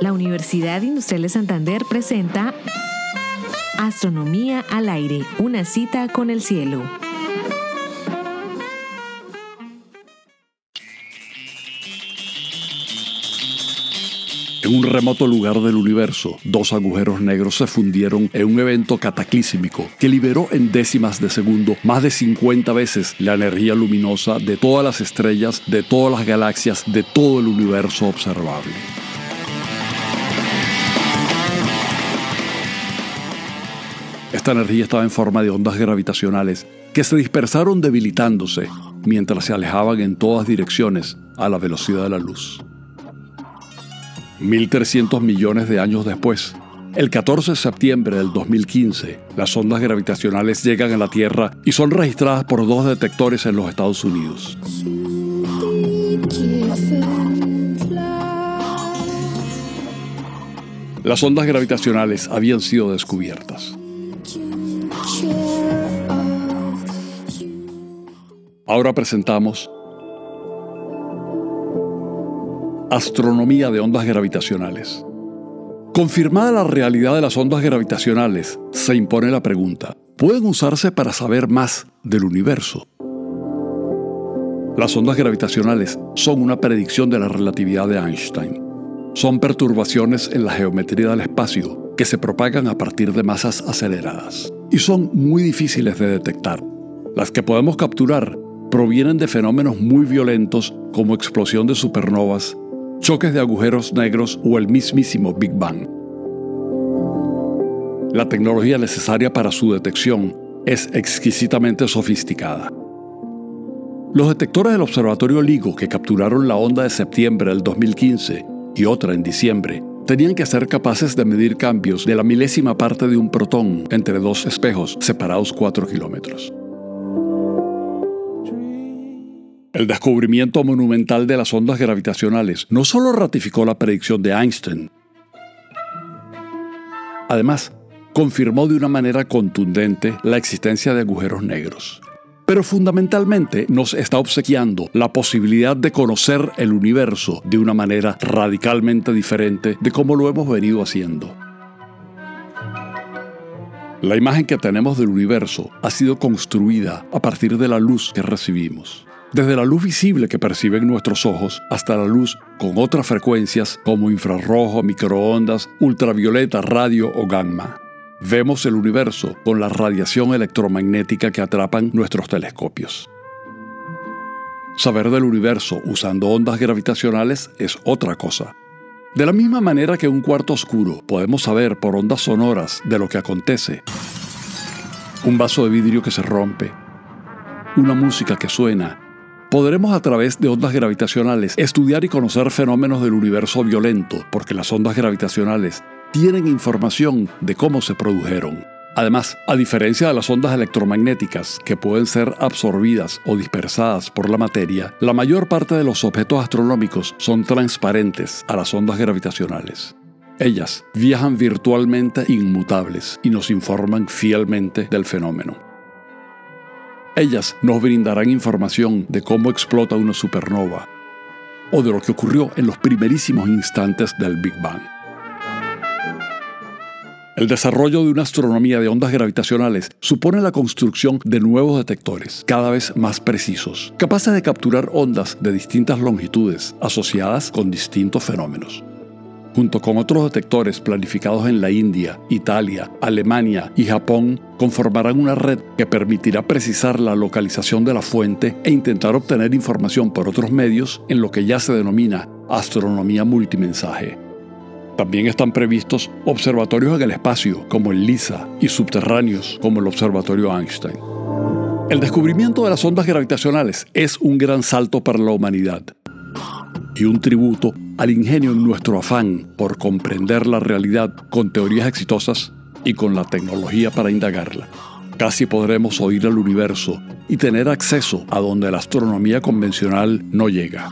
La Universidad Industrial de Santander presenta Astronomía al aire, una cita con el cielo. En un remoto lugar del universo, dos agujeros negros se fundieron en un evento cataclísmico que liberó en décimas de segundo más de 50 veces la energía luminosa de todas las estrellas, de todas las galaxias, de todo el universo observable. Esta energía estaba en forma de ondas gravitacionales que se dispersaron debilitándose mientras se alejaban en todas direcciones a la velocidad de la luz. 1.300 millones de años después, el 14 de septiembre del 2015, las ondas gravitacionales llegan a la Tierra y son registradas por dos detectores en los Estados Unidos. Las ondas gravitacionales habían sido descubiertas. Ahora presentamos Astronomía de ondas gravitacionales. Confirmada la realidad de las ondas gravitacionales, se impone la pregunta, ¿pueden usarse para saber más del universo? Las ondas gravitacionales son una predicción de la relatividad de Einstein. Son perturbaciones en la geometría del espacio que se propagan a partir de masas aceleradas y son muy difíciles de detectar. Las que podemos capturar provienen de fenómenos muy violentos como explosión de supernovas choques de agujeros negros o el mismísimo Big Bang. La tecnología necesaria para su detección es exquisitamente sofisticada. Los detectores del Observatorio LIGO que capturaron la onda de septiembre del 2015 y otra en diciembre tenían que ser capaces de medir cambios de la milésima parte de un protón entre dos espejos separados 4 kilómetros. El descubrimiento monumental de las ondas gravitacionales no solo ratificó la predicción de Einstein, además confirmó de una manera contundente la existencia de agujeros negros. Pero fundamentalmente nos está obsequiando la posibilidad de conocer el universo de una manera radicalmente diferente de como lo hemos venido haciendo. La imagen que tenemos del universo ha sido construida a partir de la luz que recibimos desde la luz visible que perciben nuestros ojos hasta la luz con otras frecuencias como infrarrojo, microondas, ultravioleta, radio o gamma. Vemos el universo con la radiación electromagnética que atrapan nuestros telescopios. Saber del universo usando ondas gravitacionales es otra cosa. De la misma manera que un cuarto oscuro podemos saber por ondas sonoras de lo que acontece. Un vaso de vidrio que se rompe, una música que suena podremos a través de ondas gravitacionales estudiar y conocer fenómenos del universo violento, porque las ondas gravitacionales tienen información de cómo se produjeron. Además, a diferencia de las ondas electromagnéticas, que pueden ser absorbidas o dispersadas por la materia, la mayor parte de los objetos astronómicos son transparentes a las ondas gravitacionales. Ellas viajan virtualmente inmutables y nos informan fielmente del fenómeno. Ellas nos brindarán información de cómo explota una supernova o de lo que ocurrió en los primerísimos instantes del Big Bang. El desarrollo de una astronomía de ondas gravitacionales supone la construcción de nuevos detectores, cada vez más precisos, capaces de capturar ondas de distintas longitudes asociadas con distintos fenómenos junto con otros detectores planificados en la India, Italia, Alemania y Japón, conformarán una red que permitirá precisar la localización de la fuente e intentar obtener información por otros medios en lo que ya se denomina astronomía multimensaje. También están previstos observatorios en el espacio, como el LISA, y subterráneos, como el Observatorio Einstein. El descubrimiento de las ondas gravitacionales es un gran salto para la humanidad y un tributo al ingenio en nuestro afán por comprender la realidad con teorías exitosas y con la tecnología para indagarla. Casi podremos oír el universo y tener acceso a donde la astronomía convencional no llega.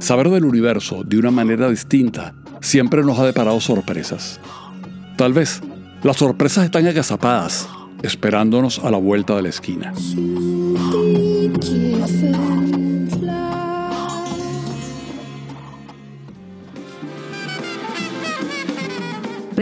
Saber del universo de una manera distinta siempre nos ha deparado sorpresas. Tal vez las sorpresas están agazapadas, esperándonos a la vuelta de la esquina.